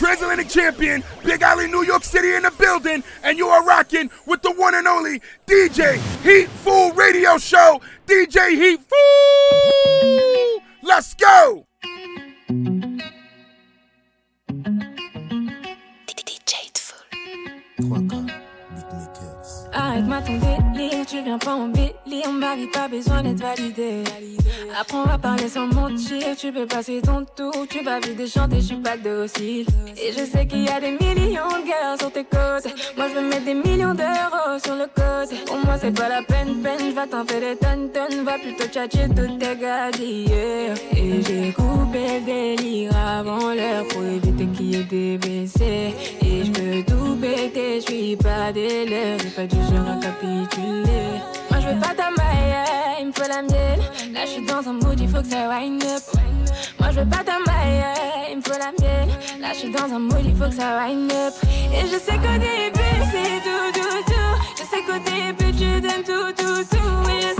Transatlantic Champion, Big Alley, New York City in the building, and you are rocking with the one and only DJ Heat Fool Radio Show. DJ Heat Fool! Let's go! Arrête-moi ton tu viens pas en délire, ma vie pas besoin d'être validée. Apprends à parler sans mentir, tu peux passer ton tour, tu vas vite chanter, je suis pas docile. Et je sais qu'il y a des millions de gars sur tes côtes. Moi je veux mettre des millions d'euros sur le côté. Pour moi c'est pas la peine, peine, vais t'en faire des tonnes, tonnes, va plutôt tchatcher toutes tes gadgets. Et j'ai coupé le délire avant l'heure pour éviter qu'il y ait des WC. Et je peux tout péter, je suis pas des lèvres, j'ai pas du genre à capituler. Moi je veux pas ta maille, il me faut la mienne. Là je suis dans un mood, il faut que ça wind up. Moi je veux pas ta maille, il me faut la mienne. Là je suis dans un mood, il faut que ça wind up. Et je sais qu'au début c'est tout, tout, tout. Je sais qu'au début tu donnes tout, tout, tout.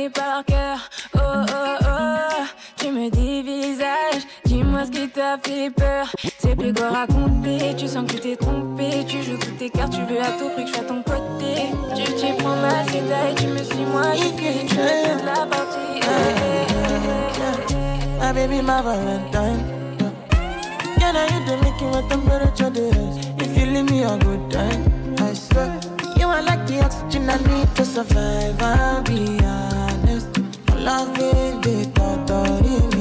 Connais par cœur. Oh, oh, oh, tu me dis visage. Dis-moi ce qui t'a fait peur. C'est plus quoi raconter. Tu sens que t'es trompé. Tu joues toutes tes cartes. Tu veux à tout prix que je sois à ton côté. Tu t'y prends ma et tu me suis moi. Je tu veux toute la partie. Eh, eh, eh, eh. My baby, my Valentine. Yeah, now you do make my temperature rise. If you leave me a good time, I swear. You are like the oxygen I need to survive. I'll be honest. Loving the thought of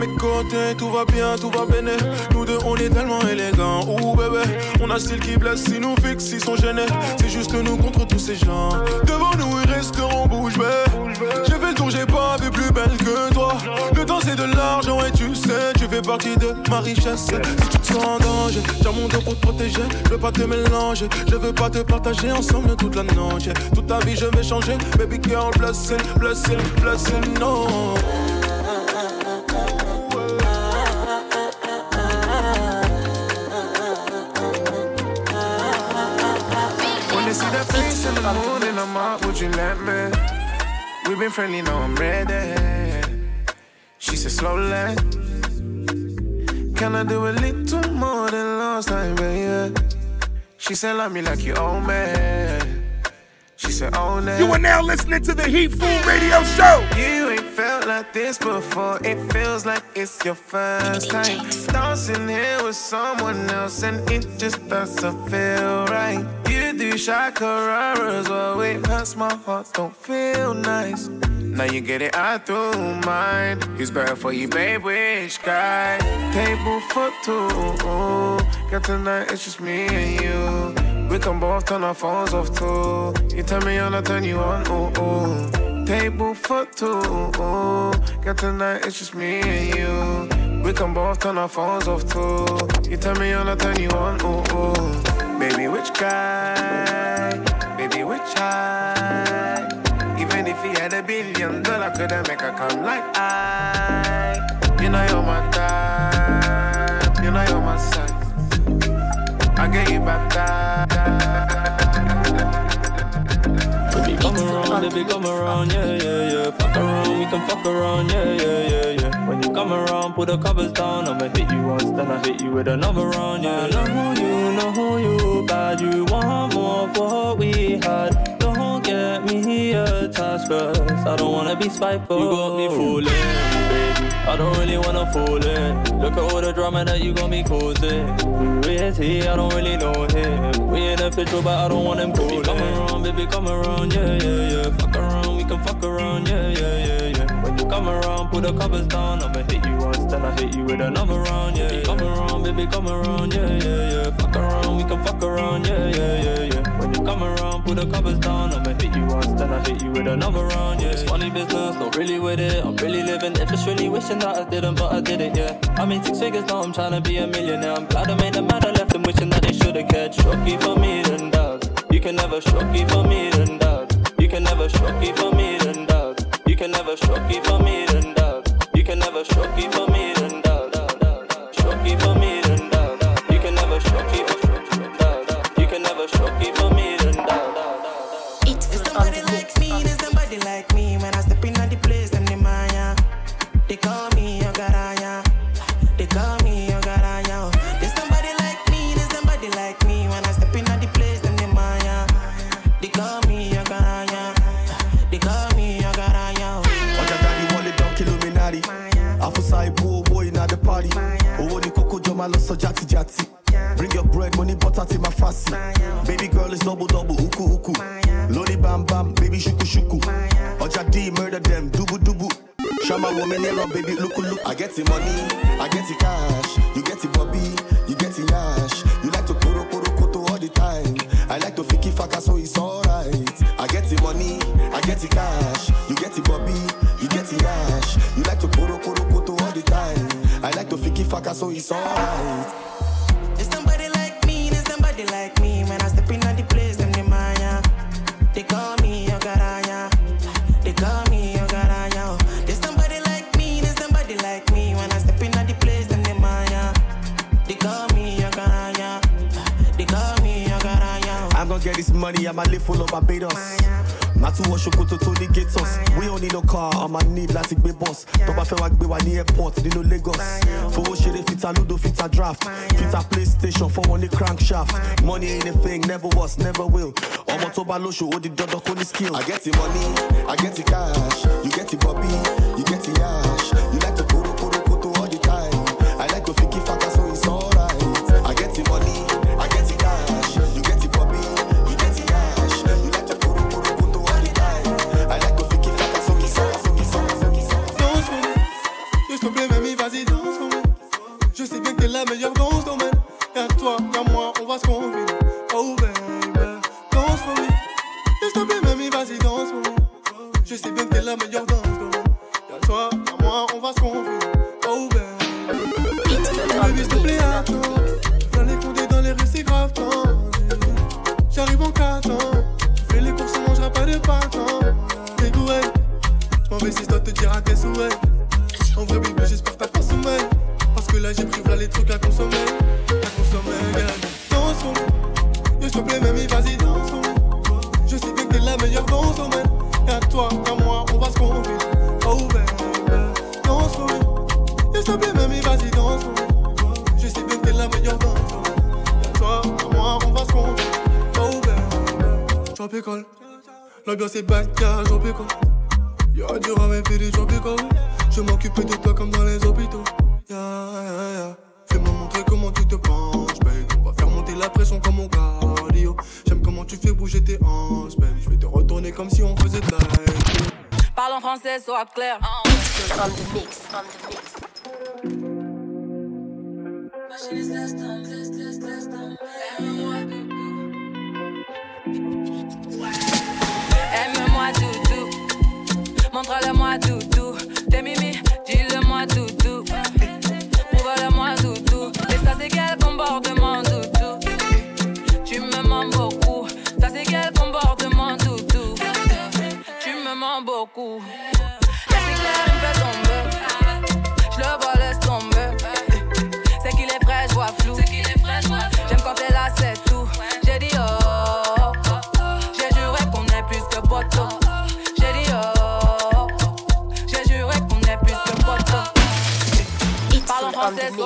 mes tout va bien, tout va bien. Nous deux, on est tellement élégants. Ouh, bébé, on a style qui blesse. Si nous fixe, ils sont gênés. C'est juste nous contre tous ces gens. Devant nous, ils resteront bouche bée. J'ai fait le tour, j'ai pas vu plus belle que toi. Le temps, c'est de l'argent, et tu sais, tu fais partie de ma richesse. Si tu te sens en danger, j'ai mon dos pour te protéger. Je veux pas te mélanger, je veux pas te partager ensemble toute la nuit. Toute ta vie, je vais changer. Baby girl, blessing, blessing, blessing, no. See the face in the moon and I'm out, would you let me? We've been friendly, now I'm ready. She said slowly. Can I do a little more than last time, baby? She said love me like you own me. She said own it. You are now listening to the Heat Food Radio Show. You ain't felt like this before. It feels like it's your first time. Dancing here with someone else, and it just doesn't feel right. Do shakararas, well, it hurts my heart, don't feel nice. Now you get it, out through mine. Who's better for you, babe? Which guy? Table for two. Got tonight, it's just me and you. We can both turn our phones off too. You turn me on, I turn you on. Ooh, ooh. Table for two. Got tonight, it's just me and you. We can both turn our phones off too. You turn me on, I turn you on. Ooh, ooh. Baby, which guy? Baby, which high? Even if he had a billion dollar, couldn't make her come like I. You know you're my type. You know you're my size. I get you baptized come around, baby, come around, yeah, yeah, yeah. Fuck around, we can fuck around, yeah, yeah, yeah, yeah. When you come around, put the covers down. I'ma hit you once, then I hit you with another round, yeah. Know who you, know who you, bad. You want more for what we had. Don't get me attached, cause I don't wanna be spiteful. You got me fooling. I don't really wanna fall in. Look at all the drama that you got me causing. Where's he? I don't really know him. We ain't official, but I don't want him calling. Baby, come around, baby, come around, yeah, yeah, yeah. Fuck around, we can fuck around, yeah, yeah, yeah come around, put the covers down. I'ma hit you once, then I hit you with another round. Yeah, yeah. come around, baby, come around. Yeah, yeah, yeah. Fuck around, we can fuck around. Yeah, yeah, yeah, yeah. When you come around, put the covers down. I'ma hit you once, then I hit you with another round. Yeah, it's funny business, not really with it. I'm really living it, just really wishing that I didn't, but I did it. Yeah, I made six figures now, I'm trying to be a millionaire. I'm glad I made the man I left them wishing that they should've catch. Shocky for me, then that. You can never shocky for me, then that. You can never shocky for me. You can never shock me for me, then dog. You can never shock me for me. no show the dog on the scale. I get the money.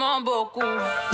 mon beaucoup.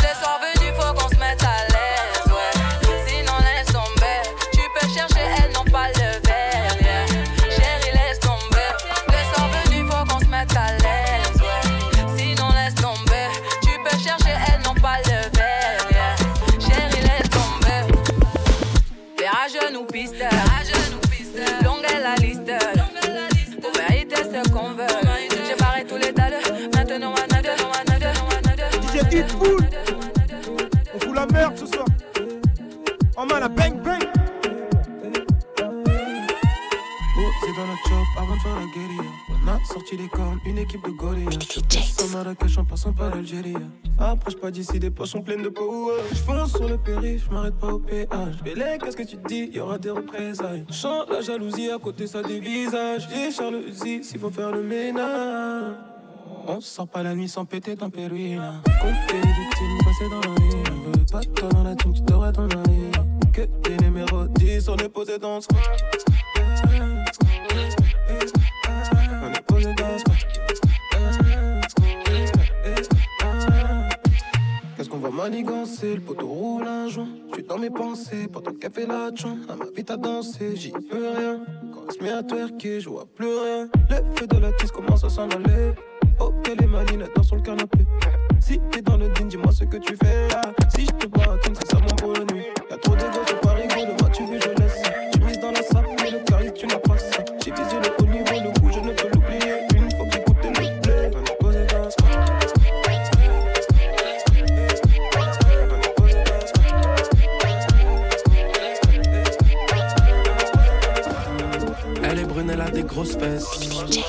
Marrakech en passant par l'Algérie. Après, je pas d'ici, des poches sont pleines de power. Je fonce sur le périph', je m'arrête pas au péage. Bélé, qu'est-ce que tu dis? Y aura des représailles. Chante la jalousie à côté, ça des visages. J'ai Charles Uzi, s'il faut faire le ménage. On sort pas la nuit sans péter dans Péruina. Compter des teams passés dans la nuit. Je veux pas toi dans la team, tu devrais t'en aller. Que des numéros 10, on est posé dans ce Manigancer Le poteau roule un joint. Je suis dans mes pensées, pendant qu'elle fait la chant. À ma vie t'as dansé, j'y peux rien. Quand elle se met à twerker, je vois plus rien. Le feu de la tisse commence à s'en aller. Oh, quelle est maline, elle sur le canapé. Si t'es dans le din, dis-moi ce que tu fais là. Si je te vois, comme c'est ça mon pour la nuit. Y'a trop de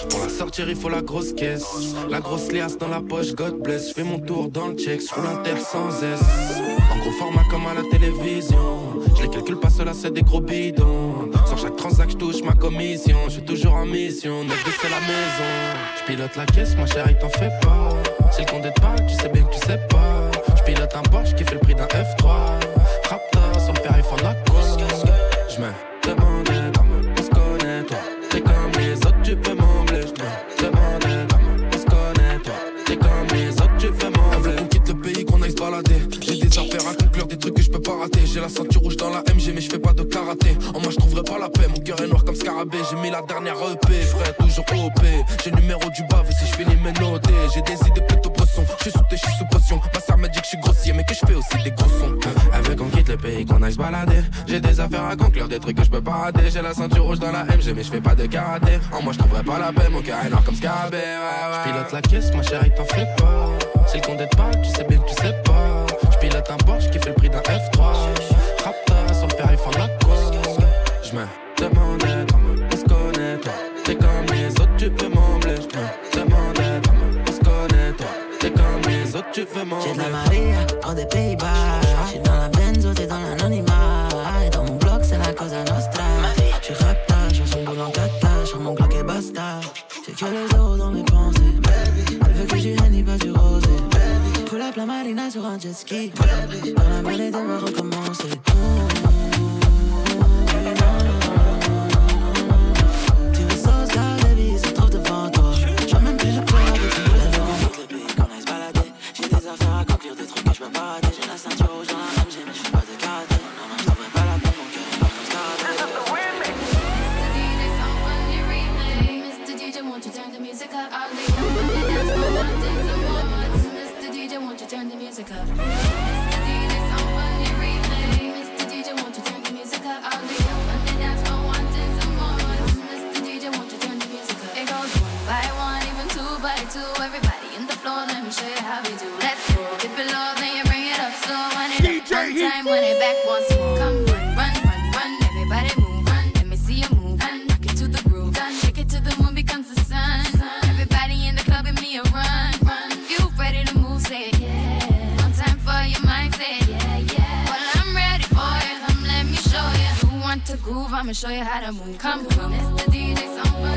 Pour la sortir, il faut la grosse caisse. La grosse liasse dans la poche, God bless. Je fais mon tour dans le check, je roule inter sans S. En gros format comme à la télévision. Je les calcule pas, cela c'est des gros bidons. Sur chaque transac, je touche ma commission. Je suis toujours en mission, 9 c'est la maison. Je pilote la caisse, ma chérie, t'en fais pas. Si le compte te parle, tu sais bien que tu sais pas. Je pilote un Porsche qui fait le prix d'un F3. Raptor, son père, il la quoi. Je me pas la paix. Mon cœur est noir comme scarabée. J'ai mis la dernière EP, frère, toujours OP. J'ai numéro du bave si je finis mes notés. J'ai des idées plutôt bressons. Je suis sous je suis sous potion. Ma sœur me dit que je suis grossier, mais que je fais aussi des gros sons. Veut qu'on quitte le pays, qu'on aille se balader. J'ai des affaires à conclure, des trucs que je peux pas rater. J'ai la ceinture rouge dans la MG, mais je fais pas de karaté. En moi, je trouverai pas la paix. Mon cœur est noir comme scarabée. Pilote la caisse, ma chérie, t'en fais pas. Si le te parle, tu sais bien que tu sais pas. Je pilote un Porsche qui fait le prix d'un F3. Autres, tu. J'ai de la Maria, hors des Pays-Bas. J'suis dans la benzo, t'es dans l'anonymat. Et dans mon bloc, c'est la cosa nostra. J'suis rapta, j'fais son boulot en kata. Sur mon bloc et basta. J'ai que les euros dans mes pensées. Elle veut que j'y ni pas du rosé. Pull up la marina sur un jet ski. Dans la mêlée, on va recommencer. Tu turn I'ma show you how to move. Come, come. Mr. DJ Samba.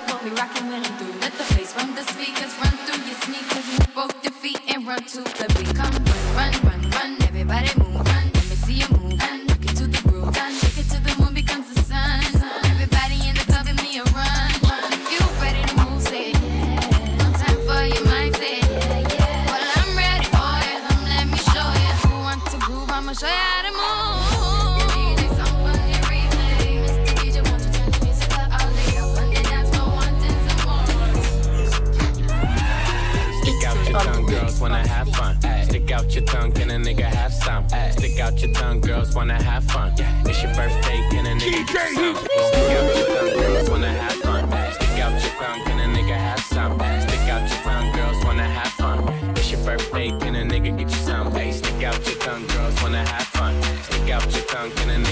plug, gon' when I'm through. Let the bass run the speakers, run through your sneakers, move both your feet and run to the beat. Come run, run, run, run, everybody move, run, let me see you move. Run, out your tongue, can a nigga have some? Ay. Stick out your tongue, girls wanna have fun. Yeah. It's your birthday, can a nigga have some? Stick out your tongue, girls wanna have fun. Ay. Stick out your tongue, can a nigga have some? Ay. Stick out your tongue, girls wanna have fun. It's your birthday, can a nigga get you some? Ay. Stick out your tongue, girls wanna have fun. Stick out your tongue, can a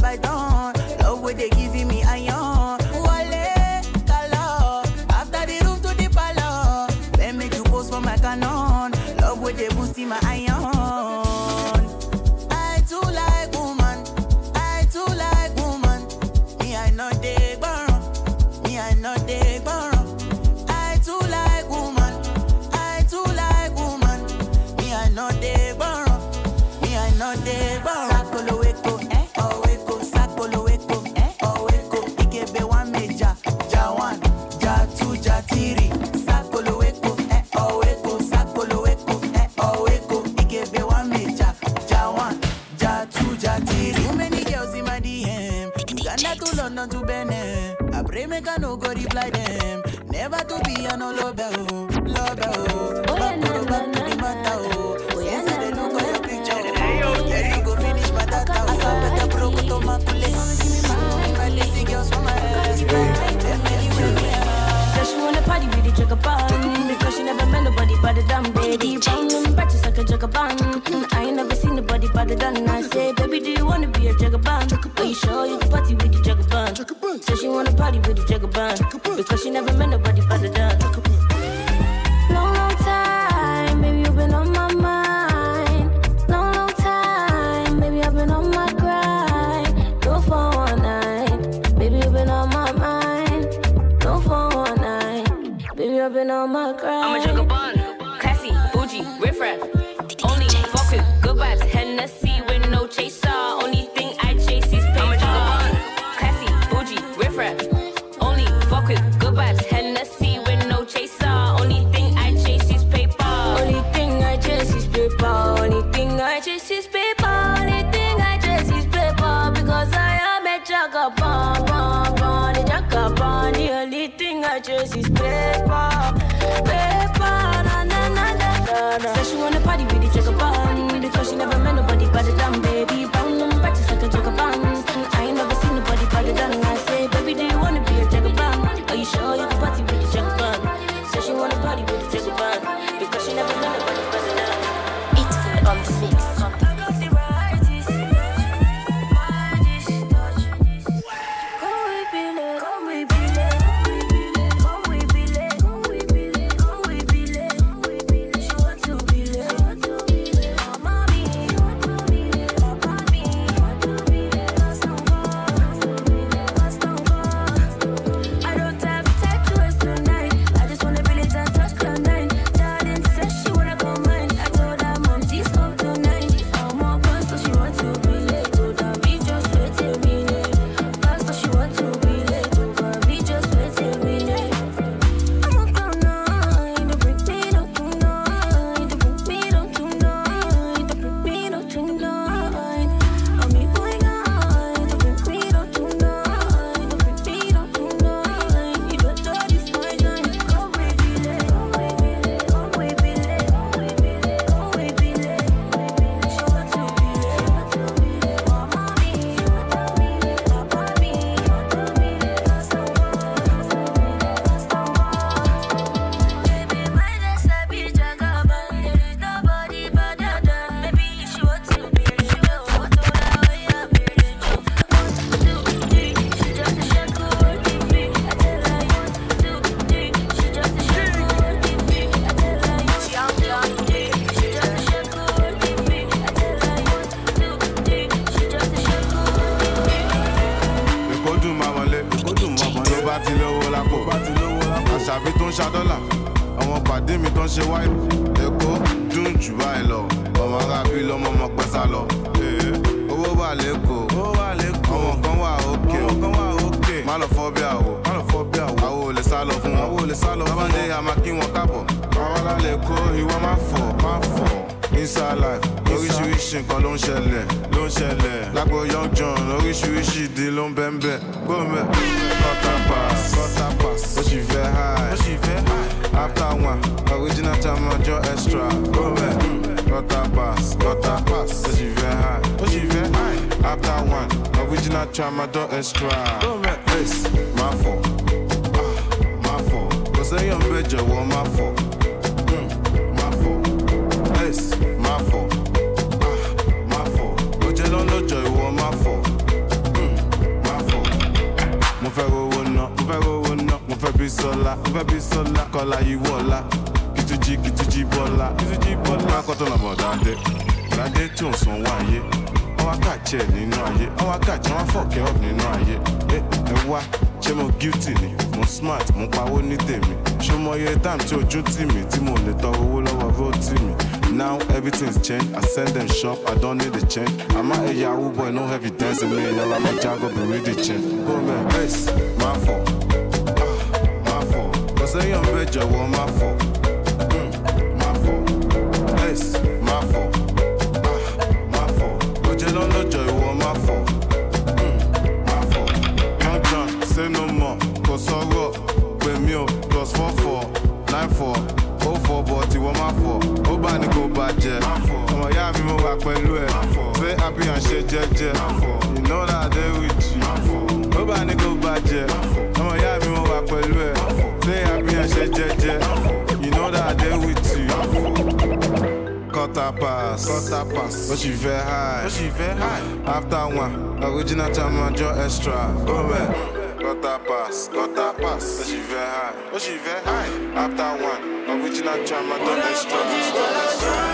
bite. Love what they giving me, I. a. Because she never met nobody better the Long, long time, baby, you've been on my mind. Long, long time, baby, I've been on my grind. For one night, baby, you've been on my mind. For one night, baby, I've been on my grind. Yahoo boy no evidence mi ìyẹn lọ́la jago bí read the chain gómẹ̀ ace máa fọ̀ ah máa fọ̀ kò sẹ́yìn ọ̀bẹ jọ̀wọ́ máa fọ̀ mm, máa fọ̀ ace máa fọ̀ ah máa fọ̀ òjò lọ́lọ́jọ́ ìwọ máa fọ̀ mm, say no more. Kò sọ̀rọ̀ pè mí o plus four four nine four. Ó fọ bọ̀ tí wọ́n máa fọ̀ ó bá ní kó bàjẹ́ ọmọ ìyá mi mo wà pẹ̀lú ẹ̀ fẹ́ happy and ṣe jẹ́jẹ́ you know that I dey with you ó bá ní kó bàjẹ́ ọmọ ìyá mi mo wà pẹ̀lú ẹ̀ fẹ́ happy and ṣe jẹ́jẹ́ you know that I dey with you. Quarter pass, quarter pass. What you very high? What you very high? After one, original time draw extra. Go back. Quarter pass, quarter pass. What you very high? What you very high? After one, original time draw extra.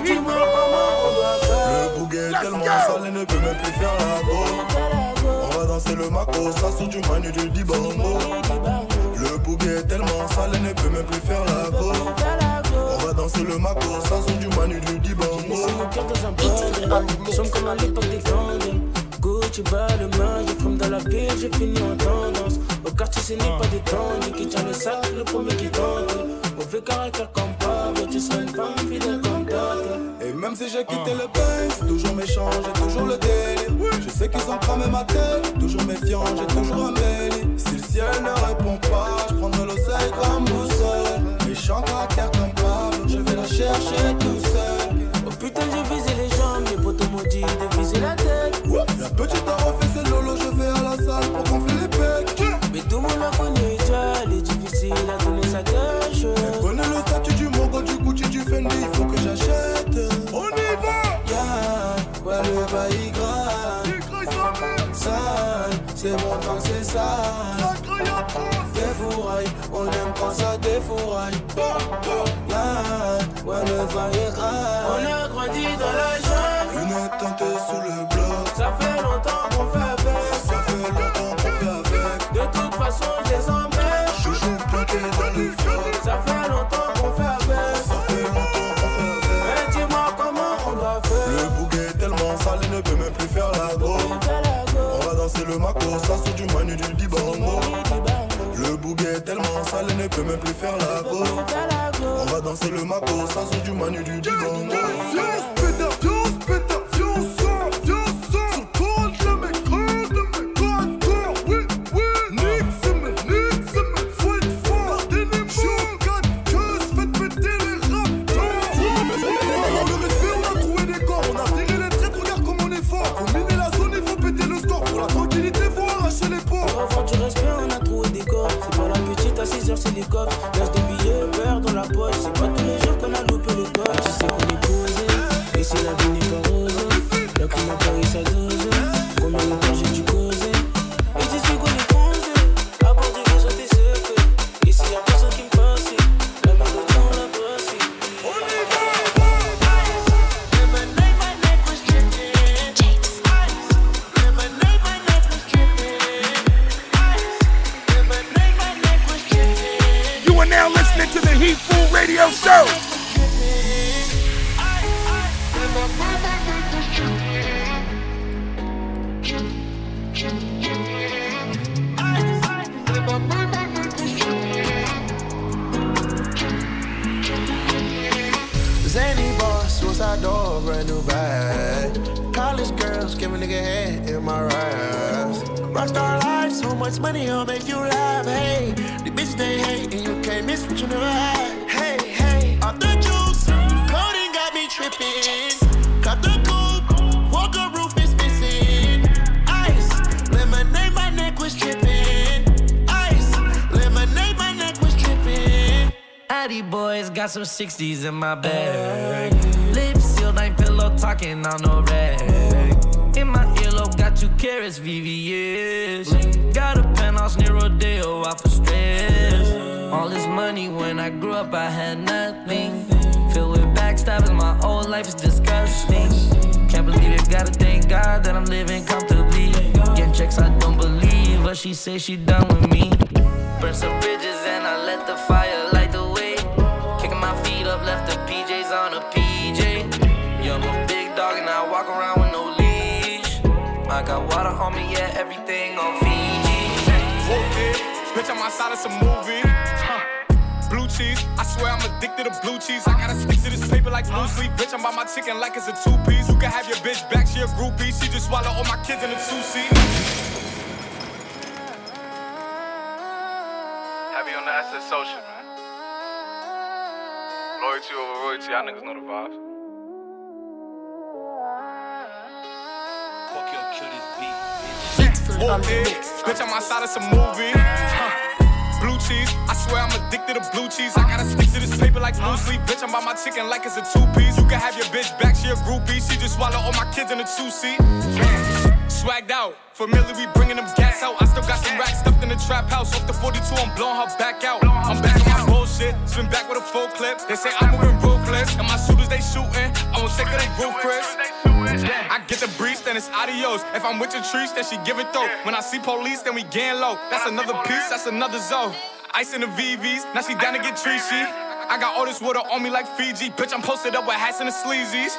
DJ, dis-moi comment on doit faire. Le bouguet est tellement sale, il ne peut même plus faire la go. On va danser le maco, ça sort du manu du dibango. Le bouguet est tellement sale, il ne peut même plus faire la go. On va danser le maco, ça sort du manu du dibango. Sommes comme à l'époque des grandes Gucci bas le main, je fume dans la ville, j'ai fini en tendance Au quartier ce n'est pas des temps, qui tient le sac, le premier qui tente Mauvais caractère comme Pablo, tu seras une femme fidèle comme d'autres Et même si j'ai quitté le bain, toujours méchant, j'ai toujours le délire. Je sais qu'ils ont cramé ma tête, toujours méfiant, j'ai toujours un mail. Si le ciel ne répond pas, je prendrai l'oseille comme boussole. Méchant caractère comme Pablo, je vais la chercher tout seul. Oh putain, j'ai visé les jambes, mes potos m'ont dit façon, les. Je joue planqué dans le froc. Ça fait longtemps qu'on fait avec. Ça fait longtemps qu'on fait avec. Mais dis-moi comment on doit faire. Le bouguet est tellement sale, il ne peut même plus faire la go. On va danser le maco, ça sort du manu du dibango. Le bouguet est tellement sale, il ne peut même plus faire la go. On va danser le maco, ça sort du manu du dibango. Money, I'll make you laugh. Hey, the bitch they hate, and you can't miss what you never had. Hey, hey, off the juice, codeine got me tripping. Cut the coupe, walker roof is missing. Ice, lemonade, my neck was tripping. Ice, lemonade, my Natty boys got some 60s in my bag. Lips sealed, ain't pillow talking on no rag. In my earlobe, got two carats, VVS. Penthouse near Rodeo, out for stress. All this money when I grew up, I had nothing. Filled with backstabbing, my whole life is disgusting. Can't believe it, gotta thank God that I'm living comfortably. Getting checks, I don't believe, but she say she done with me. Burn some bridges bitch, I'm outside of some movie. Huh. Blue cheese, I swear I'm addicted to blue cheese. I gotta stick to this paper like blue sleep. Bitch, I'm by my chicken like it's a two piece. You can have your bitch back, she a groupie. She just swallow all my kids in a two seat. Heavy on the SS social, man. Loyalty over royalty, y'all niggas know the vibes. Fuck Whoop it, bitch, I'm outside of some movie. Blue cheese, I swear I'm addicted to blue cheese. I gotta stick to this paper like blue sleep. Bitch, I'm by my chicken like it's a two piece. You can have your bitch back, she a groupie. She just swallow all my kids in a two seat. Swagged out, familiar, we bringing them gas out. I still got some racks stuffed in the trap house. Off the 42, I'm blowing her back out. I'm back on my spin back with a full clip. They say I'm moving ruthless, and my shooters they shooting. I won't take of they Chris. I get the breeze, then it's adios. If I'm with your trees, then she giving throat. When I see police, then we gang low. That's another piece, that's another zone. Ice in the VVs, now she down to get treachy. I got all this water on me like Fiji. Bitch, I'm posted up with hats and the sleazies.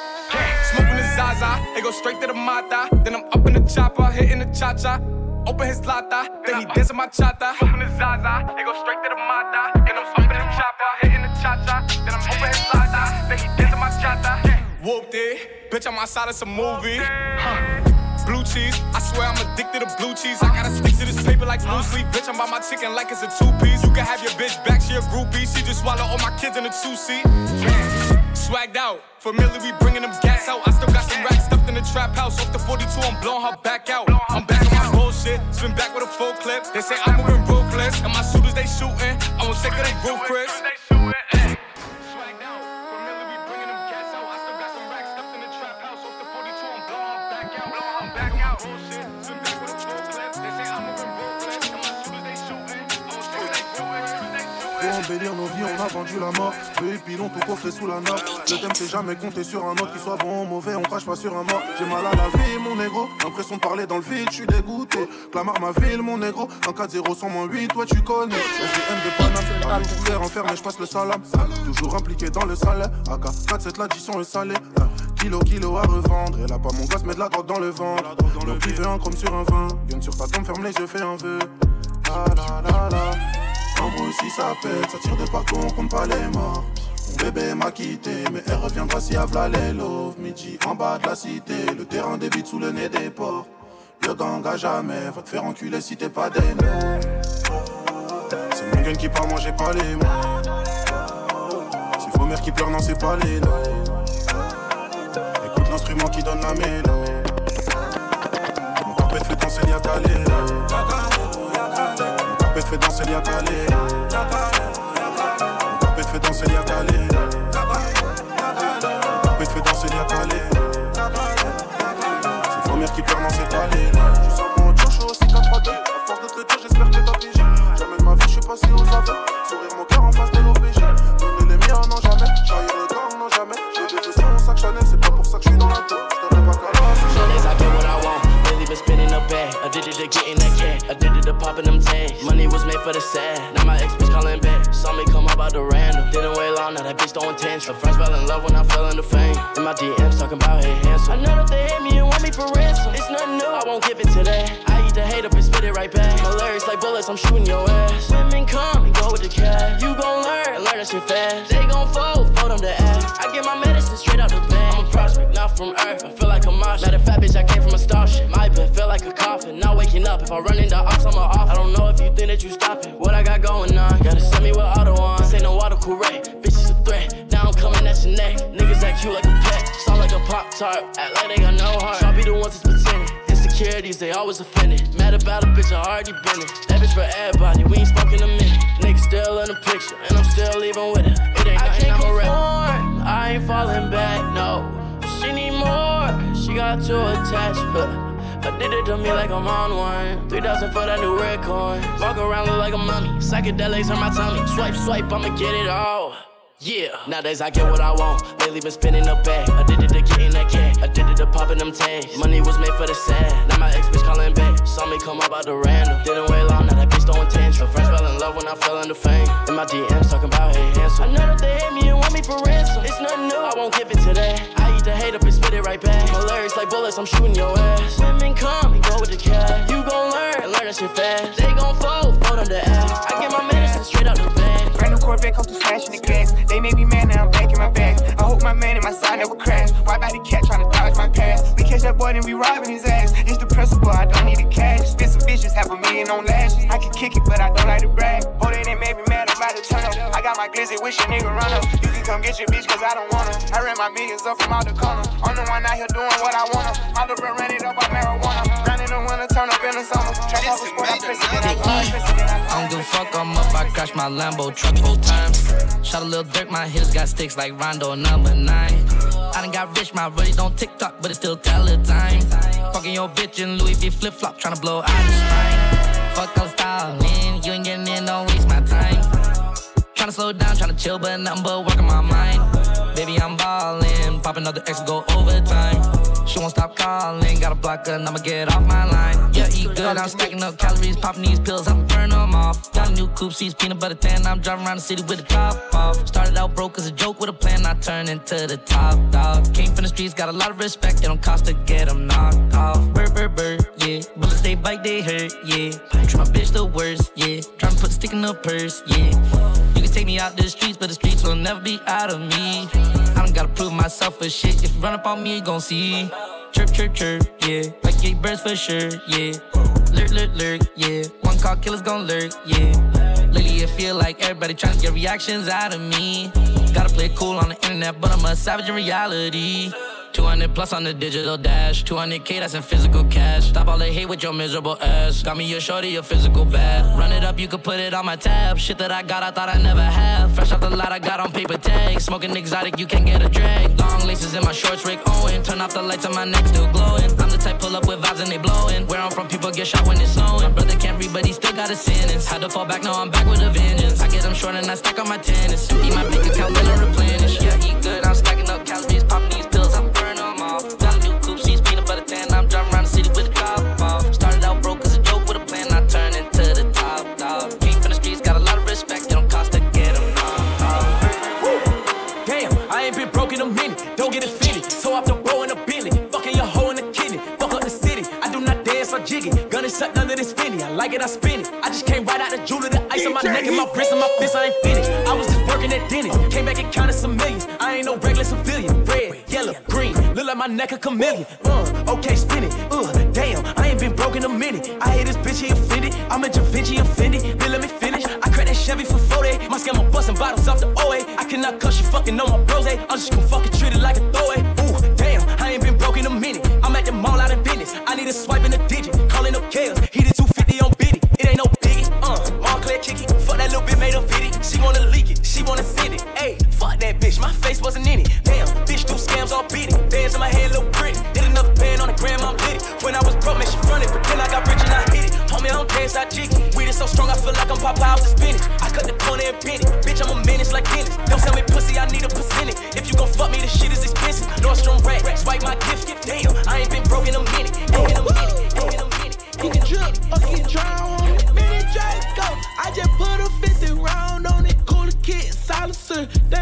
Smoking the Zaza, it go straight to the Mata. Then I'm up in the chopper, hitting the cha cha. Open his lata, then he dancing my chata. Smoking the Zaza, it go straight to the Mata. Then I'm in the chopper, hitting the cha cha. Then I'm open his lata, then he dancing my chata. Whooped it, bitch, I'm outside of some movie. Blue cheese, I swear I'm addicted to blue cheese. I gotta stick to this paper like blue sleep. Bitch, I'm by my chicken like it's a two piece. You can have your bitch back, she a groupie. She just swallow all my kids in a two seat. Swagged out, familiar, we bringing them gas out. I still got some racks stuffed in the trap house. Off the 42, I'm blowing her back out. I'm back on my bullshit, spin back with a full clip. They say I'm moving ruthless, and my shooters they shooting. I won't take of they roof, nos vies, on a vendu la mort. Eux, ils pilons tout coffré sous la note. Le thème, c'est jamais compter sur un autre qui soit bon ou mauvais. On crache pas sur un mort. J'ai mal à la vie, mon négro. L'impression de parler dans le vide, je suis dégoûté. Clamart ma ville, mon négro. Un 4-0 sans moins 8, toi tu connais. SDM de Paname, à l'ouvert, enfermé, je passe le salam. Toujours impliqué dans le salaire. AK 4-7, l'addition est salée. Kilo, kilo à revendre. Et là, pas mon gosse, met de la drogue dans le ventre. Le veut un chrome sur un vin. Viens sur ta tombe, ferme les yeux, fais un vœu. La la la la. En gros, si ça pète, ça tire de partout, on compte pas les morts. Mon bébé m'a quitté, mais elle reviendra si à v'là les love. Midi en bas de la cité, le terrain débite sous le nez des porcs. Le gang à jamais, va te faire enculer si t'es pas des C'est mon gun qui parle, moi j'ai pas les mots. C'est vos mères qui pleurent, non, c'est pas les. Écoute l'instrument qui donne la mélodie. Mon carpet fait danser Lia Calé. seria ler for the sad, now my ex bitch calling back. Saw me come up out the random, didn't wait long, now that bitch throwing tantrum. My friends fell in love when I fell into fame. In my DMs talking about hey handsome. I know that they hate me and want me for ransom. It's nothing new, I won't give it to that. I eat the hate up and spit it right back. My lyrics like bullets, I'm shooting your ass. Women come and go with the cash. You gon' learn, learn that shit fast. They gon' fold, fold them to ass. I get my medicine straight out the bag. I'm a prospect, not from earth. I feel like a marsh. Matter of fact, bitch, I came from a starship. My bed feel like a coffin. Not waking up. If I run into ops, I'm a off. I don't know if you think that you stopping. What I got going on? Gotta send me with auto on. This ain't no auto correct. Bitch is a threat. Now I'm coming at your neck. Niggas act cute like a pet. Sound like a pop tart. Act like they got no heart. Y'all be the ones that's pretending. Insecurities, they always offended. Mad about a bitch, I already been it. That bitch for everybody. We ain't spoken a minute. Niggas still in the picture, and I'm still leaving with it. It ain't nothing I'm a rap. I ain't falling back, no. She need more, she got too attached, but. I did it to me like I'm on one. 3,000 for that new red coin. Walk around look like a mummy. Psychedelics on my tummy. Swipe, swipe, I'ma get it all. Yeah, nowadays I get what I want. Lately been spinning the bag. I did it to getting that did it to popping them tags. Money was made for the sad. Now my ex bitch calling back. Saw me come up out the random. Didn't wait long, now that bitch throwing tantrum. Friends fell in love when I fell into fame. In my DMs talking about hey handsome. I know that they hate me and want me for ransom. It's nothing new, I won't give it to that. I eat the hate up and spit it right back. My lyrics like bullets, I'm shooting your ass. My and side never crash. Why body cat trying to dodge my past? We catch that boy, then we robbing his ass. It's the principle, I don't need the cash. Spit some bitches, half a million on lash. I can kick it, but I don't like to brag. Oh, they didn't make me mad, I'm about to turn up. I got my glizzy, wish a nigga run up. You can come get your bitch, cause I don't her. I ran my millions up from out the corner. I'm the one out here doing what I wanna. My little bro ran it up on marijuana. Ran in the winter, turn up in the summer. Trap off a sport. I love Up. Crashed my Lambo truck four times. Shot a little dirt, my hitters got sticks like Rondo number nine. I done got rich, my really don't TikTok, but it still tell the time. Fucking your bitch in Louis V flip flop, tryna blow out the spine. Fuck all styling, you ain't getting in, don't waste my time. Tryna slow down, tryna chill, but nothing but working my mind. Baby, I'm ballin', pop another X, go overtime. She won't stop calling, got a block gun, I'ma get off my line. Yeah, eat good, I'm stacking up calories, popping these pills, I'm burn them off. Got a new coupe, seats, peanut butter tan, I'm driving around the city with the top off. Started out broke as a joke with a plan, I turned into the top dog. Came from the streets, got a lot of respect, it don't cost to get them knocked off. Burr, burr, burr, yeah. Bullets they bite, they hurt, yeah. Treat my bitch the worst, yeah. Tryna put a stick in the purse, yeah. Take me out the streets, but the streets will never be out of me. I don't gotta prove myself for shit. If you run up on me, you gon' see. Chirp, chirp, chirp, yeah. Like gay birds for sure, yeah. Lurk, lurk, lurk, yeah. One call killers gon' lurk, yeah. Lately it feel like everybody trying to get reactions out of me. Gotta play cool on the internet, but I'm a savage in reality. 200 plus on the digital dash. 200k, that's in physical cash. Stop all the hate with your miserable ass. Got me your shorty, a physical bad. Run it up, you could put it on my tab. Shit that I got, I thought I never had. Fresh off the lot, I got on paper tags. Smoking exotic, you can't get a drag. Long laces in my shorts, Rick Owen. Turn off the lights on my neck, still glowing. I'm the type pull up with vibes and they blowing. Where I'm from, people get shot when it's snowing. My brother can't read, but he still got a sentence. Had to fall back, now I'm back with a vengeance. I get them short and I stack on my tennis. Eat my bank account, then I replenish. Yeah, eat good, I'm stacking up calories, Shut under this finny. I like it, I spin it. I just came right out the jewelry, the ice on my neck and my wrist and my fist. I ain't finished. I was just working at Dennis. Came back and counted some millions. I ain't no regular civilian. Red, yellow, green. Look like my neck a chameleon. Uh, okay, spin it. Uh, damn, I ain't been broke in a minute. I hate this bitch, he offended. I'm a Da Vinci offended. Then let me finish. I cracked that Chevy for 40. My scammer busting bottles off the OA. I cannot cuss you fucking on my bros. eh? I'm just gonna fucking treat it like a throwaway. Ooh, damn, I ain't been broke in a minute. I'm at the mall out in business. I need a swipe in a bitch. Wasn't in it. Damn, bitch do scams all beat it. Dance in my head, look pretty. Did another band on the gram, I'm lit it. When I was broke, man, she fronted. Then I got rich and I hit it. Homie, I don't dance, I jig it. Weed is so strong, I feel like I'm Popeye the spinach. I cut the corner and pin it. Bitch, I'm a menace like Dennis. Don't sell me pussy, I need a percentage. If you gon' fuck me, this shit is expensive. Nordstrom rack, swipe my gift. Damn, I ain't been broke in a minute. Ain't in a minute. Minute. Get drown on it. Mini Draco, I just put a 50 round on it. Cooler kid, silencer. Ain't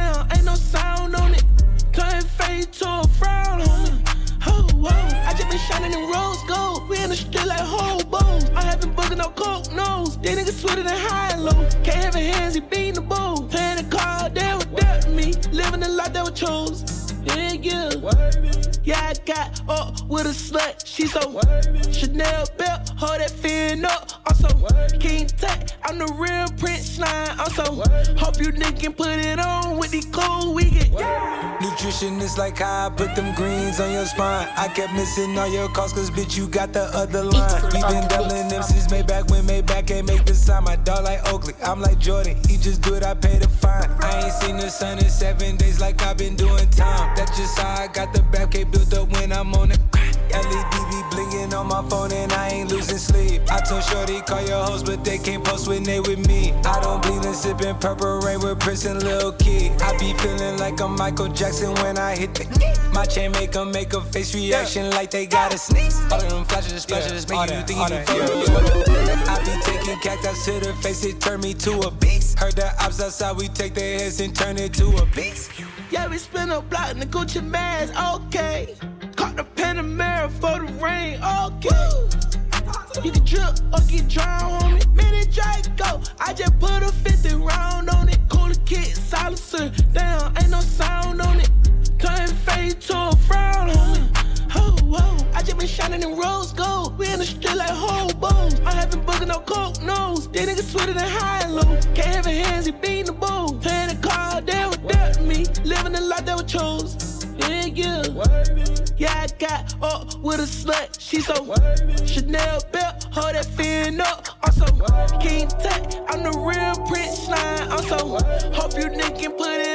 it's like how I put them greens on your spine. I kept missing all your calls, cause bitch, you got the other line. We been doubling them since Maybach when Maybach can't make the sign. My dog like Oakley, I'm like Jordan. He just do it, I pay the fine. I ain't seen the sun in seven days like I've been doing time. That's just how I got the back built up when I'm on it. LED be blinging on my phone and I ain't losing sleep. I told Shorty call your hoes, but they can't post when they with me. I don't bleed and sipping purple rain with Prince and Lil Kid. I be feeling like I'm Michael Jackson when I hit the. My chain make them make a face reaction like they got a sneeze. All of them flashes, splashes, yeah, make you think you can I be taking cactus to the face, it turn me to a beast. Heard the ops outside, we take their heads and turn it to a beast. Yeah, we spin a block in the Gucci mask, okay. Caught the Panamera for the rain, okay. You can drip or get drowned on it. Mini Draco, I just put a 50 round on it. Cooler kit, silencer, damn, ain't no sound on it. Turn fade to a frown on it. Whoa, I just been shining in rose gold. We in the street like hobos. I haven't booked no coke nose. These niggas sweeter than high and low. Can't have a hands, he beating the bull. Playing the car, they dead me. Living the life that were chose. Yeah, yeah. Yeah, I got up with a slut. She so Chanel belt, hold that fin up. Also, King Tech, I'm the real Prince Slime. Also, hope you niggas put it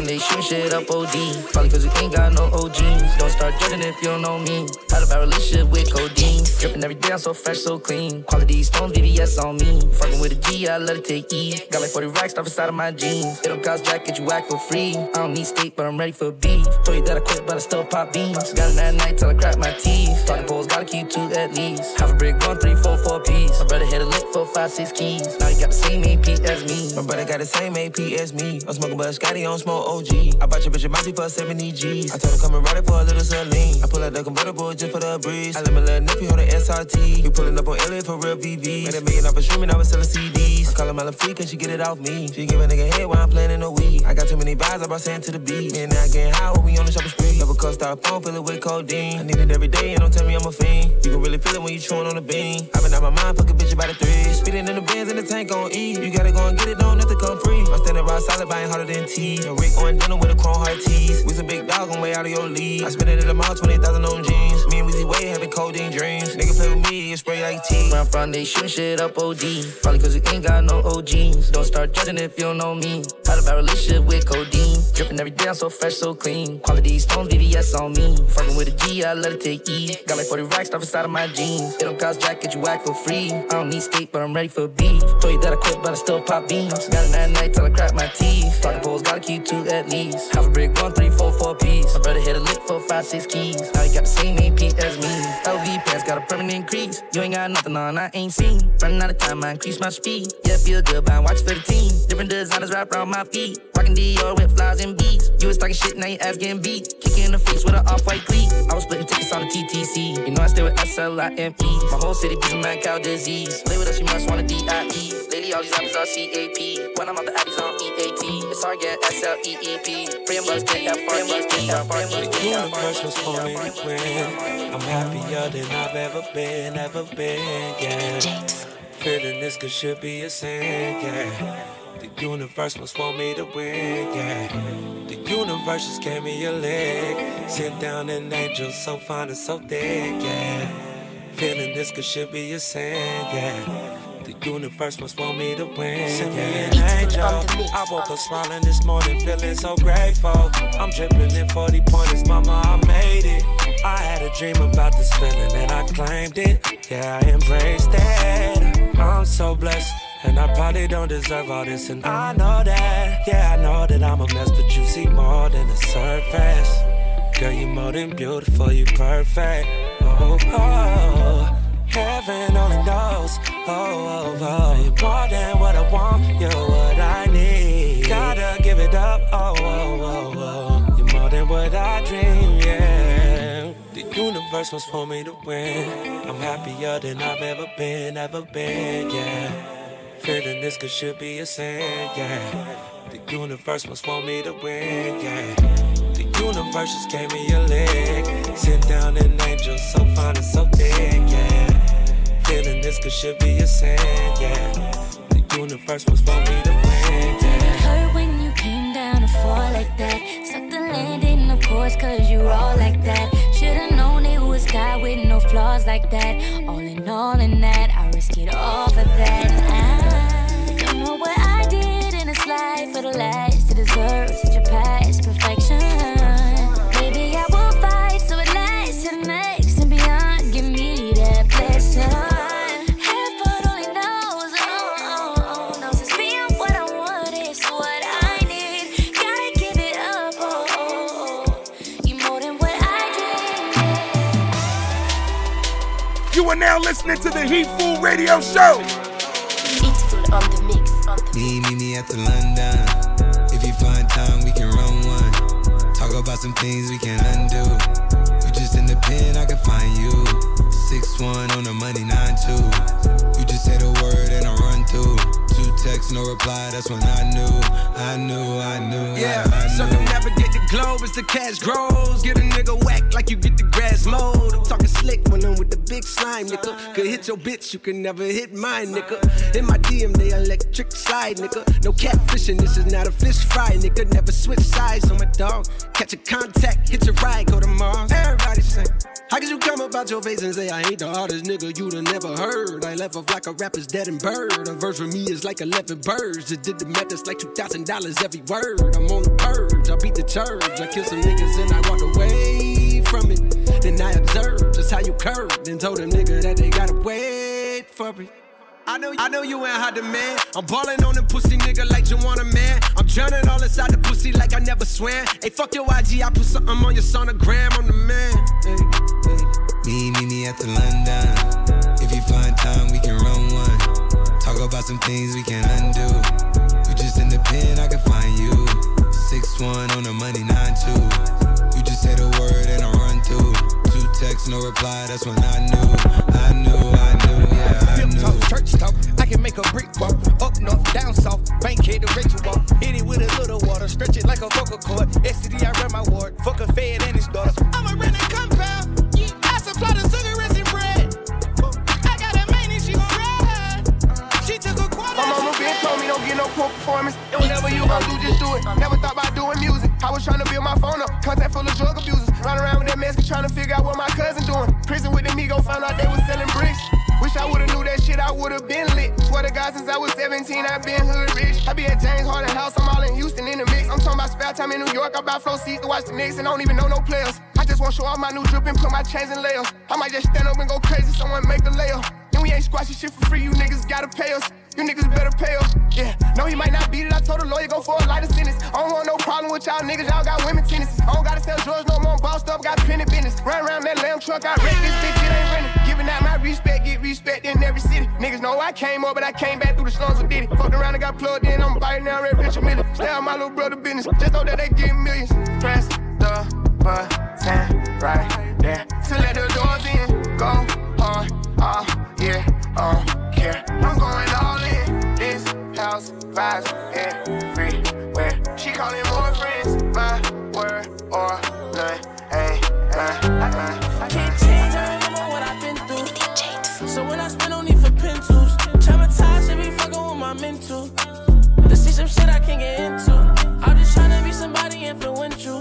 They shoot shit up OD. Probably cause we ain't got no OGs. Don't start judging if you don't know me. Had a bad relationship with codeine. Dripping every day, I'm so fresh, so clean. Quality stones, VVS on me. Fucking with a G, I let it take E. Got like 40 racks stuff inside of my jeans. It don't cost jack, get you whack for free. I don't need steak, but I'm ready for beef. Told you that I quit, but I still pop beans. Got it that night till I crack my teeth. Talking poles, gotta keep two at least. Half a brick, one, three, four, four piece. My brother hit a lick, four, five, six keys. Now he got the same AP as me. My brother got the same AP as me. I'm smoking but Scotty on smoke OG. I bought your bitch a Mousy for 70 G's. I told her come and ride it for a little Celine. I pull out the convertible just for the breeze. I let my little nephew hold the SRT. We pulling up on LA for real VV. Made a million off of streaming, I was selling CDs. I call her my free cause she get it off me. She give a nigga head while I'm playing in the weed. I got too many buys, I brought sand to the beat. Me and I getting high when we on the shopping spree. Never cut stop phone, fill it with codeine. I need it every day and don't tell me I'm a fiend. You can really feel it when you chewing on the bean. i been out my mind, fuck a bitch about a three. Speeding in the bins and the tank on E. You gotta go and get it, don't to come free. I'm standing right solid, buying harder than T. And Rick on dinner with a chrome heart tees. We some big dog on way out of your league. I spent it at the mall, 20,000 on jeans. And Weezy Way having codeine dreams. Nigga play with me and spray like tea. Where I'm from, they shoot shit up OD. Probably cause we ain't got no OGs. Don't start judging if you don't know me. Had a bad relationship with codeine. Dripping every day, I'm so fresh, so clean. Quality stones, VVS on me. Fucking with a G, I let it take E. Got like 40 racks stuff inside of my jeans. It don't cost jack, get you whack for free. I don't need steak, but I'm ready for beef. Told you that I quit, but I still pop beans. Got it that night till I crack my teeth. Talking poles, gotta keep two at least. Half a brick, one, three, four, four piece. My brother hit a lick, four, five, six keys. Now you got the same AP as me. LV pants got a permanent crease. You ain't got nothing on, I ain't seen. Running out of time, I increase my speed. Yeah, feel good, but I watch for the team. Different designers wrap around my feet. Rockin' Dior with flies and beats. You was talking shit, now your ass getting beat. Kicking in the face with an off-white cleat. I was splitting tickets on the TTC. You know I stay with S-L-I-M-E. My whole city beats mad cow disease. Play with us, you must want a D-I-E. Lately, all these rappers are C-A-P. When I'm out the Addies on E-A-T. It's hard getting S-L-E-E-P. Free and buzz, get F-R-E-E-F-R-E-E. The universe was for me to win. I'm happier than I've ever been, ever been, yeah. Feeling this could should be a sin, yeah. The universe must want me to win, yeah. The universe just gave me a leg. Sit down an angel so fine and so thick, yeah. Feeling this could should be a sin, yeah. The universe must want me to win. Send me an angel. I woke up smiling this morning, feeling so grateful. I'm dripping in 40 pointers, mama, I made it. I had a dream about this feeling and I claimed it. Yeah, I embraced it. I'm so blessed. And I probably don't deserve all this, and I know that. Yeah, I know that I'm a mess, but you see more than the surface. Girl, you're more than beautiful, you're perfect. Oh, oh, oh. Heaven only knows. Oh, oh, oh, you're more than what I want, you're what I need. Gotta give it up. Oh, oh, oh, oh, you're more than what I dream, yeah. The universe was for me to win. I'm happier than I've ever been, ever been, yeah. Feeling this could should be a sin, yeah. The universe must want me to win, yeah. The universe just gave me a leg. Sit down an angel so fine and so thick, yeah feeling this could should be a sin, yeah. The universe was for me to win, yeah. Hurt when you came down to fall like that. Suck the landing, of course, cause you all like that. Should've known it was God with no flaws like that. All in all, in that, I risk it all for that. I don't know what I did in this life for the last to deserve such a past perfection. Now listening to the Heat Food Radio Show. Eatful on the mix. On the Me, me, me at the London. If you find time, we can run one. Talk about some things we can undo. You just in the pen, I can find you. Six one on the money, nine two. You just say the word and I run through. Two texts, no reply. That's when I knew, I knew, I knew. Yeah, I, I knew. circumnavigate the globe as the cash grows. Get a nigga whack like you get the grass mowed. I'm talking slick when I'm with the big slime, nigga. Could hit your bitch, you can never hit mine, nigga. In my DM, they electric slide, nigga. No catfishing, this is not a fish fry, nigga. Never switch sides on my dog. Catch a contact, hit your ride, go to Mars. Everybody sing. How could you come about your face and say I ain't the hardest nigga you'd have never heard? I left off like a rapper's dead and bird. A verse for me is like 11 birds. Just did the math, that's like $2,000 every word. I'm on the purge, I beat the church. I kill some niggas and I walk away from it. Then I observed just how you curved and told them nigga that they gotta wait for me. I know, I know you ain't hot demand. I'm ballin' on the pussy nigga like you want a man. I'm drowning all inside the pussy like I never swam. Hey, fuck your IG, I put something on your sonogram. I'm the man. Hey, hey. Me, me, me at the London. About some things we can undo. You just in the pen, I can find you. Six one on the money, nine two. You just say the word and I run through. Two texts, no reply. That's when I knew, I knew, I knew, yeah, I knew. talk, church talk. I can make a brick walk. Up north, down south. bank Bankhead to Rachel walk. Hit it with a little water. Stretch it like a vocal cord. STD, I run my ward. Fuck a fed and his daughter. I'm a rented compound. I supply the poor performance. And whatever you gon' do, just do it. Never thought about doing music. I was trying to build my phone up. Contact full of drug abusers. Run around with that mask trying to figure out what my cousin doing. Prison with the Migo, found out they was selling bricks. Wish I would've knew that shit, I would've been lit. Swear to God, since I was 17, I been hood rich. I be at James Harden House, I'm all in Houston in the mix. I'm talking about spare time in New York. I buy flow seats to watch the Knicks and I don't even know no players. I just want to show off my new drip and put my chains in layers. I might just stand up and go crazy, someone make the layup. And we ain't squashing shit for free, you niggas gotta pay us. You niggas better pay up. Yeah, no, he might not beat it. I told the lawyer go for a lighter sentence. I don't want no problem with y'all niggas, y'all got women tennis. I don't gotta sell drugs no more, I'm bossed up, got plenty business. Run around that lamb truck, I wreck this bitch, it ain't running. Giving out my respect, get respect in every city. Niggas know I came up, but I came back through the slums and did it. Fucked around and got plugged in, I'm biting now, red rich a million. Stay out my little brother business, just know that they getting millions. Press the button right there to let the doors in. Go on, oh yeah, oh care. I'm going vibes everywhere. She calling more friends, my word or none. Hey, uh, uh. I can't change, I remember what I've been through. So when I spend on for pencils, traumatized, should be fucking with my mental. To see some shit I can't get into. I'm just trying to be somebody influential.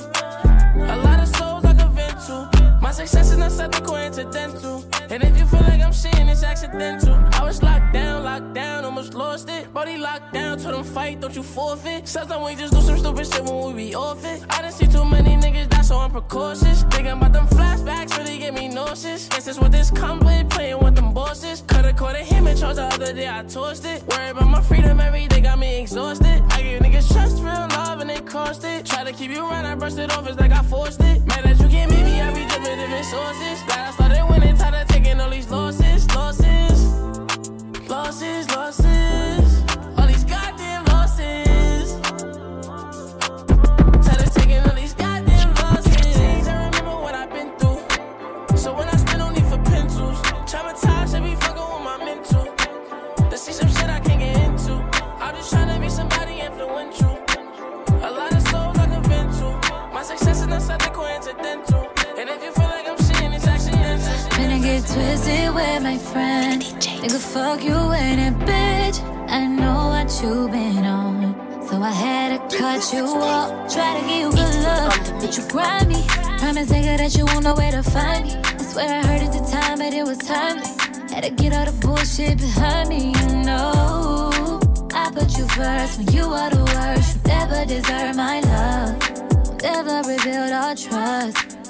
A lot of souls I can vent to. My success is not something coincidental. And if you feel like I'm shitting, it's accidental. I was locked down, locked down, almost lost it. Body locked down, told them fight, don't you forfeit. Sometimes we just do some stupid shit when we be off it. I done see too many niggas die, so I'm precautious. Thinking about them flashbacks really get me nauseous. Guess that's what this comes with, playing with them bosses. Coulda caught a him and chose the other day, I tossed it. Worry about my freedom every day, got me exhausted. I give niggas trust, real love, and they cost it. Try to keep you around, I brushed it off, it's like I forced it. Mad that you can't meet me, I be dripping different sources. Glad I started winning, tired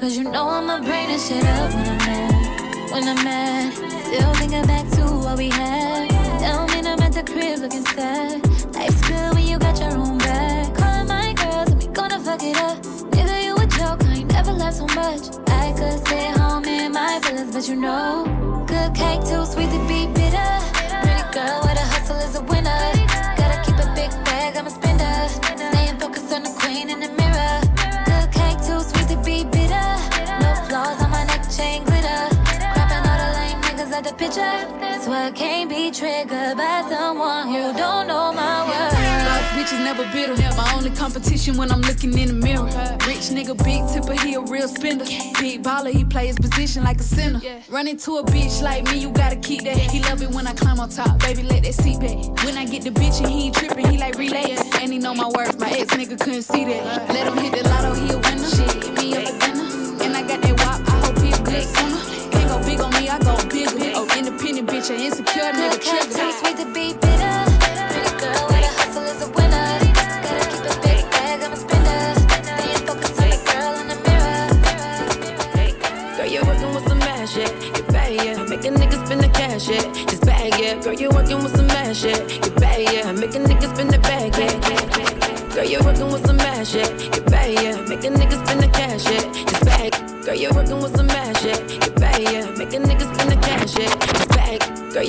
Cause you know I'ma bring this shit up when I'm mad. When I'm mad, still thinking back to what we had. Tell me I'm at the crib looking sad. Life's good when you got your own bag. Calling my girls and we gonna fuck it up. Nigga, you a joke, I ain't never laughed so much. I could stay home in my feelings, but you know. Good cake, too sweet to be bitter. Pretty girl with a hustle is a winner. Picture. So I can't be triggered by someone who don't know my worth. Most bitches never bitter. My only competition when I'm looking in the mirror. Rich nigga, big tipper, he a real spender. Big baller, he play his position like a center. Run into a bitch like me, you gotta keep that. He love it when I climb on top, baby, let that seat back. When I get the bitch and he ain't tripping, he like relax. And he know my worth, my ex nigga couldn't see that. Let him hit the lotto, he a winner. Shit, hit me up to be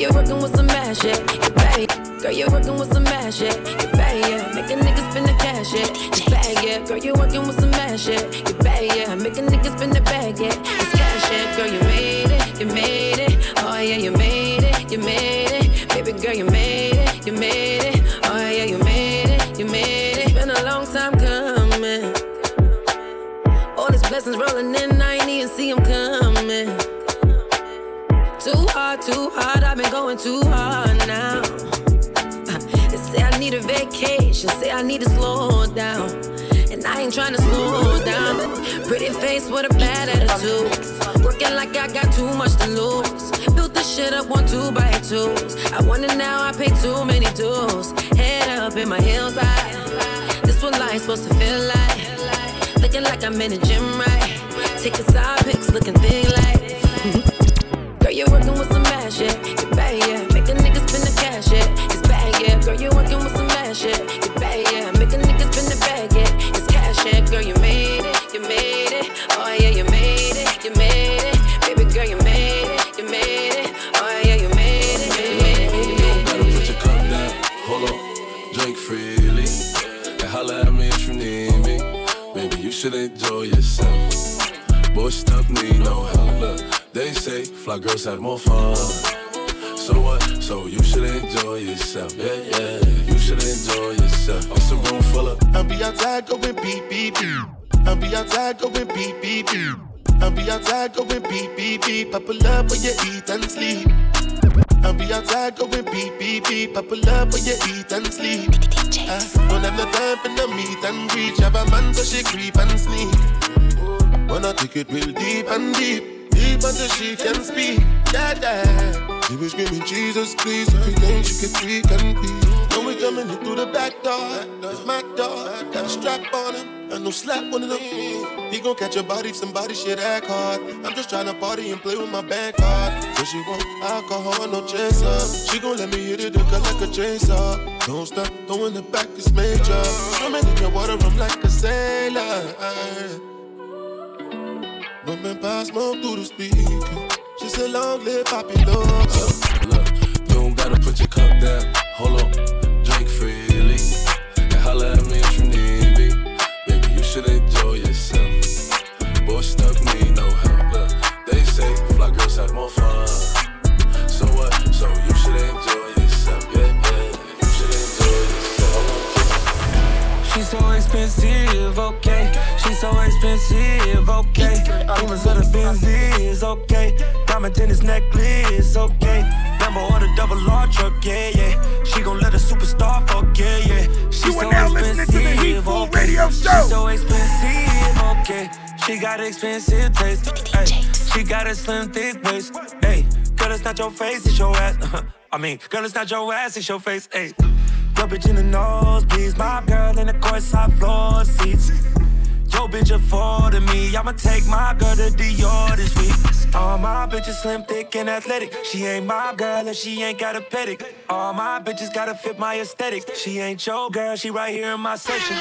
you're working with some mash, yeah. Get bad. Girl, you're working with some mash, yeah. Get bad, yeah. Make a nigga spend the cash, yeah. It's bad, yeah. Girl, you're working with some mash, yeah. Get bad, yeah. Make a nigga spend the bag, yeah. It's cash, yeah. Girl, you made it, you made it. Say I need to slow down. And I ain't trying to slow down. Pretty face with a bad attitude. Working like I got too much to lose. Built this shit up one, two by twos. I wonder now I pay too many dues. Head up in my heels high. This what life's supposed to feel like. Looking like I'm in a gym, right? Taking side pics, looking thin like. Girl, you're working with some mash, yeah. Get bad, yeah. Make a nigga spend the cash, yeah. It's bad, yeah. Girl, you're working Boy, stuff need no help. Look, they say fly girls have more fun. So what? So you should enjoy yourself. Yeah, yeah. You should enjoy yourself. It's a room full of. And be outside going beep beep beep. And be outside going beep beep beep. And be outside going beep beep beep. I pull up when you eat and sleep. And be outside going beep beep beep. I pull up when you eat and sleep. Uh, don't have no time for no meet and greet. Have a man so she creep and sneak. Wanna take it real deep and deep. Deep until she can speak. Yeah, yeah. She was screaming, Jesus, please. Every day she get freak and peace. Now we coming in through the back door. It's my door. Got a strap on him. And no slap one of them. He gon' catch a body if somebody shit act hard. I'm just trying to party and play with my bank card. So she want alcohol, no chaser. She gon' let me hit it her like a chainsaw. Don't stop, throwing it back, it's major. Swimming in your water, I'm like a sailor. Bumping Pop Smoke through the speaker. She said, long live Poppy Love. Look, you don't gotta put your cup down. Hold on, drink freely. And holla at me if you need me. Baby, you should enjoy yourself. Boy, stuff need no help. Look, they say fly girls have more fun. So expensive, okay. She's so expensive, okay. Demons of the Benzies, okay. Diamond tennis necklace, okay. Lambo or the double R truck, yeah, yeah. She gon' let a superstar fuck, yeah, yeah. She's You are now listening to the Heatful Radio Show. She's so expensive, okay. She got expensive taste. Ay. She got a slim, thick waist. Hey, girl, it's not your face, it's your ass. I mean, girl, it's not your ass, it's your face. Hey, your bitch in the nose, please. My girl in the courtside floor seats. Yo, bitch affording me. I'ma take my girl to Dior this week. All my bitches slim, thick, and athletic. She ain't my girl and she ain't got a pedic. All my bitches gotta fit my aesthetic. She ain't your girl, she right here in my section.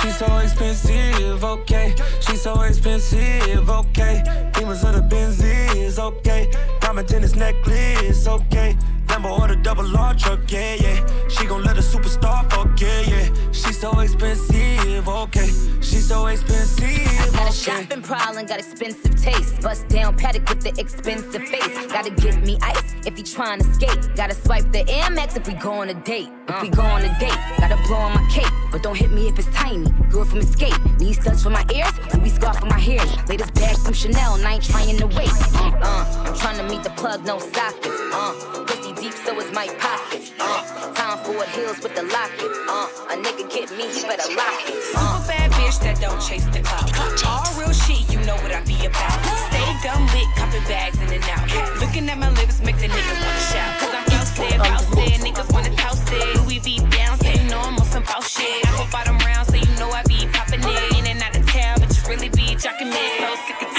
She's so expensive, okay. She's so expensive, okay. Demons of the Benzies, okay. Diamond tennis necklace, okay. Lambo or the double R truck, yeah, yeah. She gon' let a superstar fuck, yeah, yeah. She's so expensive, okay. She's so expensive, I Got a shopping problem, got expensive taste. Bust down Patek with the expensive face. Gotta get me ice if he tryna skate. Gotta swipe the Air Max if we go on a date. If we go on a date, gotta blow on my cape. But don't hit me if it's tiny. Girl from Escape. Need studs for my ears, Louis scarf for my hairs. Latest bag from Chanel, and I ain't trying to wait. Uh, uh, I'm trying to meet the plug, no sockets. Uh, deep, so is my pockets. Uh, time for heels with the locket. Uh, a nigga get me, he better lock it. Uh. Super bad bitch that don't chase the clout. All real shit, you know what I be about. Stay dumb lit, copping bags in and out. Looking at my lips, make the niggas wanna shout. Cause I'm out said, out said, niggas wanna toss it. Louis V down, so you know I'm on some boss shit. I go bottom round, so you know I be popping it. In and out of town, but you really be jocking me. So sick of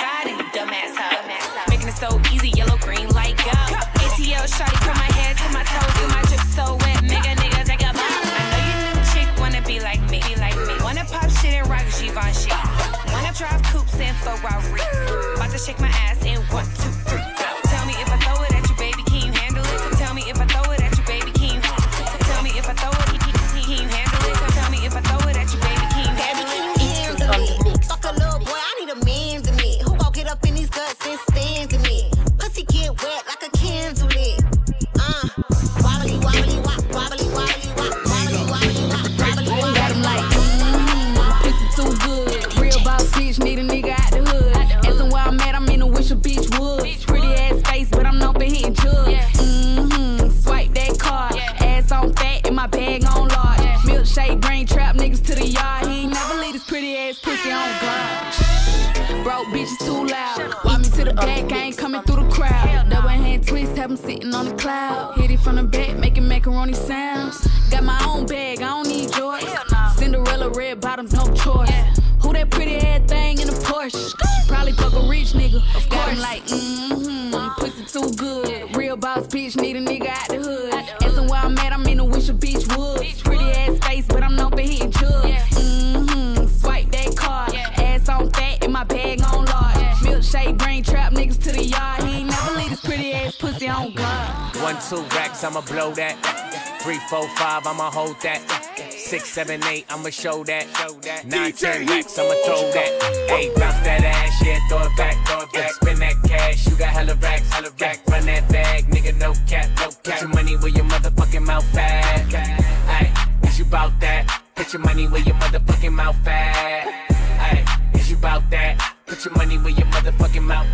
coops and Ferraris. About to shake my ass in one, two, three. Tell me if I throw it at you, baby, can you handle it? Tell me if I throw it at you, baby, can you? Tell me if I throw it, can you handle it? Tell me if I throw it at you, baby, can you handle it? Fuck a little boy, I need a man to me. Who gon' get up in these guts and stand to me? Pussy get wet like a candle lit. Uh, wobbly, wobbly, wop, wobbly, wobbly, wop, wobbly, wobbly, wop, wobbly, wobbly, Got him like, mmm, pussy too good. Real boss bitch, need a two racks, I'ma blow that. Three, four, five, I'ma hold that. Six, seven, eight, I'ma show that. Nine, ten racks, I'ma throw that. Hey, bounce that ass, yeah, throw it back, throw it back. Spin that cash, you got hella racks, hella rack. Run that bag, nigga, no cap, no cap. Put your money where your motherfucking mouth at. Hey, is you bout that? Put your money where your motherfucking mouth at. Hey, is you bout that? Put your money where your motherfucking mouth.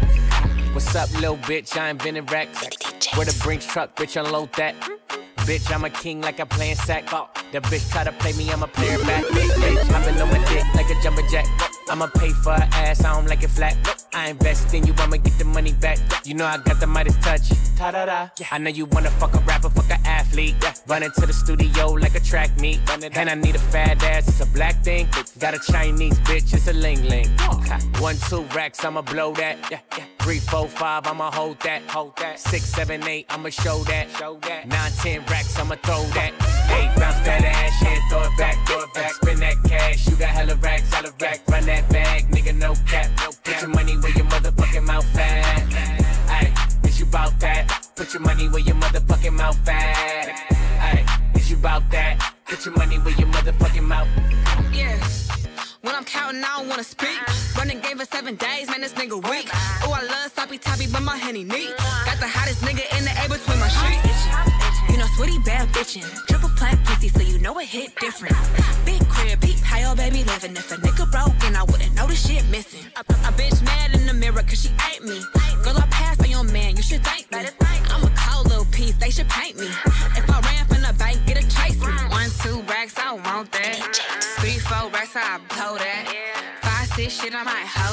What's up, little bitch? I invented racks. Where the Brinks truck, bitch, unload that. Bitch, I'm a king like I'm playing sack. ball. The bitch try to play me, I'ma play her back. Bitch, I've been on my dick like a jumper jack. I'ma pay for her ass, I don't like it flat. I invest in you, I'ma get the money back. You know I got the Midas touch. Ta da da. I know you wanna fuck a rapper, fuck a athlete. Run into the studio like a track meet. And I need a fat ass, it's a black thing. Got a Chinese bitch, it's a ling ling. One, two racks, I'ma blow that. Three, four, five, I'ma hold that. Hold that. Six, seven, eight, I'ma show that. Show that. Nine, ten racks, I'ma throw that. Hey, bounce that ass, yeah, throw it back, throw it back. Spin that cash, you got hella racks, hella rack. Run that bag, nigga, no cap, no cap. Put your money where your motherfucking mouth at. Ay, is you bout that? Put your money where your motherfucking mouth at. Ay, is you bout that? Put your money where your motherfucking mouth. Yeah. When I'm counting, I don't wanna speak. Running game for seven days, man, this nigga weak. Oh, I love sloppy toppy, but my henny neat. Got the hottest nigga in the air between my sheets. You know, sweetie bad bitchin'. Triple plat pussy, so you know it hit different. Big crib, peep, how your baby living. If a nigga broke, and I wouldn't know the shit missing. A, a bitch mad in the mirror, cause she ate me. Girl, I passed on your man, you should thank me. I'm a cold little piece, they should paint me. If I ran from the bank, get a chase me. One, two racks, I want that. Three, four racks, I blow that. Five, six, shit, I might hold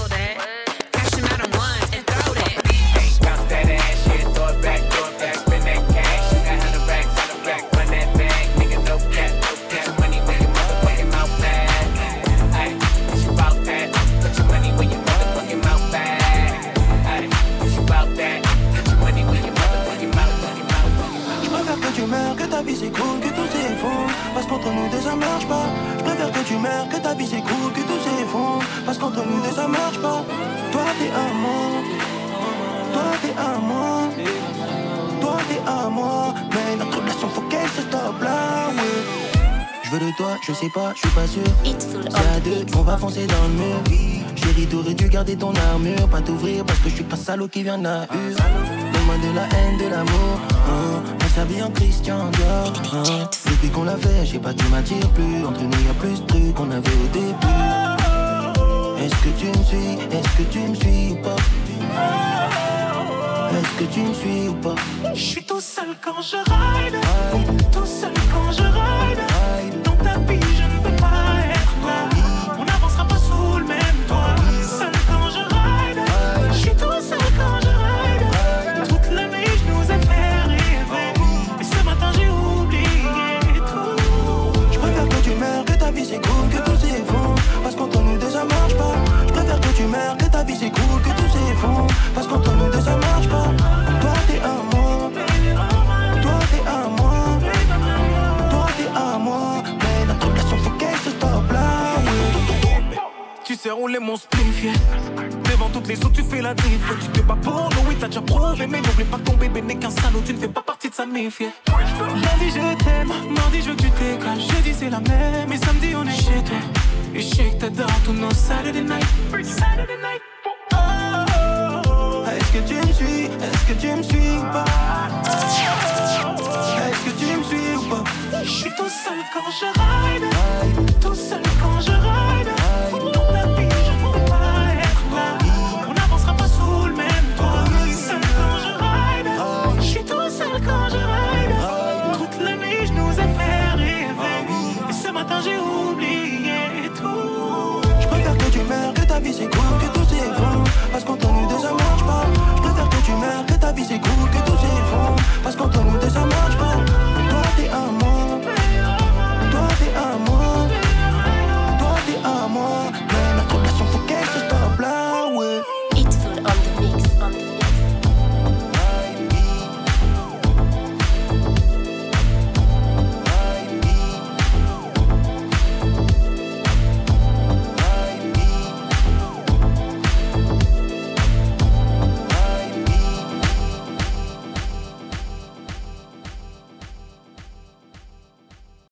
pas, je suis pas sûr. Y'a deux, on va foncer dans le mur. Chérie, t'aurais dû garder ton armure, pas t'ouvrir parce que je suis pas salaud qui vient de la. Donne-moi de la haine, de l'amour. Hein. On s'habille en Christian Dior. Depuis qu'on l'a fait, j'ai pas, tu m'attires plus. Entre nous, y'a plus de trucs qu'on avait au début. Est-ce que tu me suis, est-ce que tu me suis ou pas? Est-ce que tu me suis ou pas? Je suis tout seul quand je ride, tout seul quand je ride. Dans ta vie,